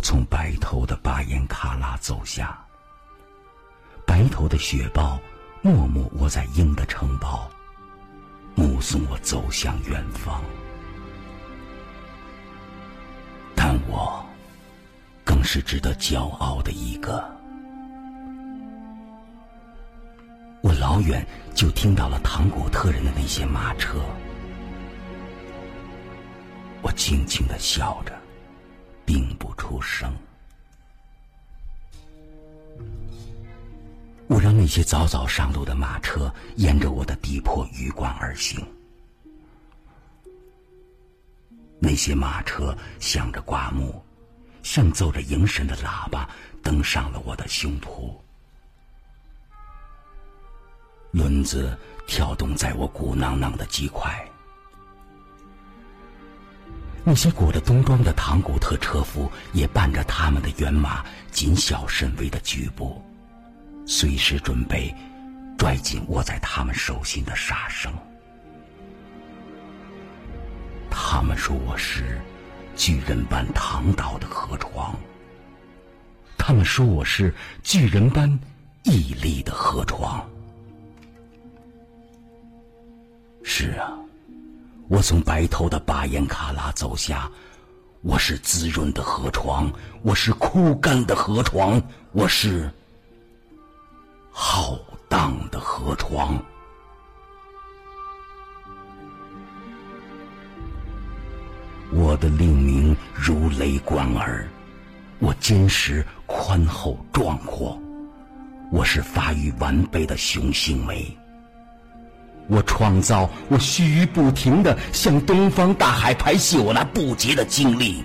从白头的巴颜喀拉走下，白头的雪豹默默窝在鹰的城堡，目送我走向远方。但我更是值得骄傲的一个。我老远就听到了唐古特人的那些马车，我轻轻的笑着，并不出声。我让那些早早上路的马车沿着我的地坡鱼贯而行，那些马车响着刮目，像奏着迎神的喇叭，登上了我的胸脯。轮子跳动在我鼓囊囊的肌块，那些裹着冬装的唐古特车夫也伴着他们的辕马，谨小慎微的举步。随时准备拽紧握在他们手心的杀生。他们说我是巨人般躺倒的河床。他们说我是巨人般屹立的河床。是啊，我从白头的巴颜喀拉走下，我是滋润的河床，我是枯干的河床，我是。浩荡的河床，我的令名如雷贯耳。我坚实、宽厚、壮阔，我是发育完备的雄性美。我创造，我须臾不停的向东方大海排泄我那不竭的精力。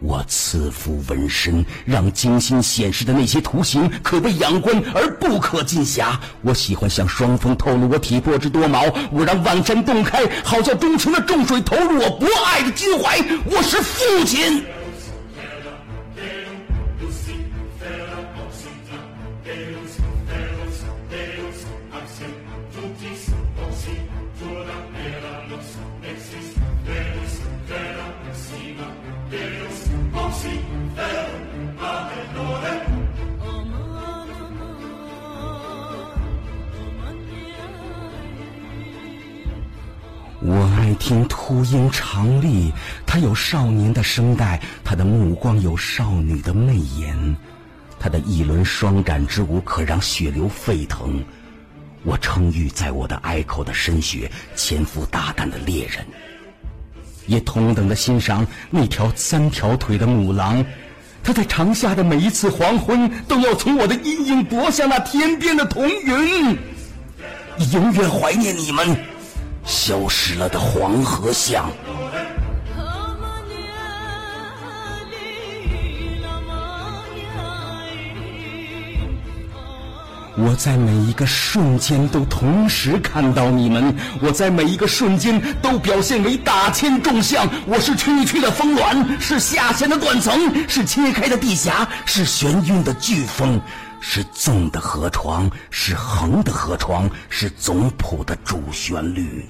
我赐福纹身，让精心显示的那些图形可被仰观而不可尽暇。我喜欢向双峰透露我体魄之多毛，我让万山洞开，好叫钟情的众水投入我博爱的襟怀。我是父亲。听秃鹰长立，他有少年的声带，他的目光有少女的媚眼，他的一轮双展之舞可让血流沸腾。我称誉在我的隘口的深雪，潜伏大胆的猎人，也同等的欣赏那条三条腿的母狼。他在长夏的每一次黄昏，都要从我的阴影夺下那天边的彤云。永远怀念你们。消失了的黄河巷。我在每一个瞬间都同时看到你们，我在每一个瞬间都表现为大千众相。我是区区的峰峦，是下陷的断层，是切开的地峡，是眩晕的飓风，是纵的河床，是横的河床，是总谱的主旋律。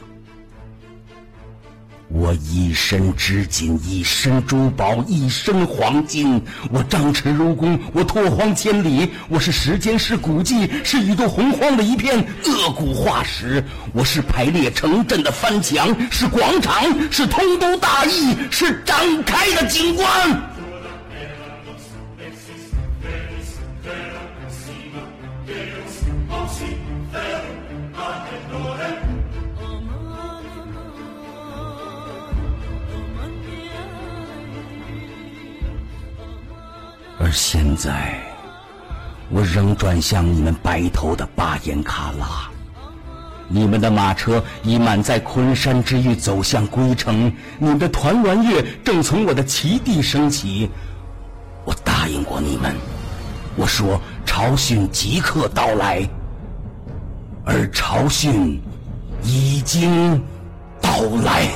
我一身织锦，一身珠宝，一身黄金。我张弛如弓，我拓荒千里。我是时间，是古迹，是宇宙洪荒的一片恶骨化石。我是排列城镇的翻墙，是广场，是通都大义，是展开的景观。而现在，我仍转向你们白头的巴颜喀拉，你们的马车已满载昆山之玉走向归程，你们的团栾月正从我的旗地升起。我答应过你们，我说朝讯即刻到来，而朝讯已经到来。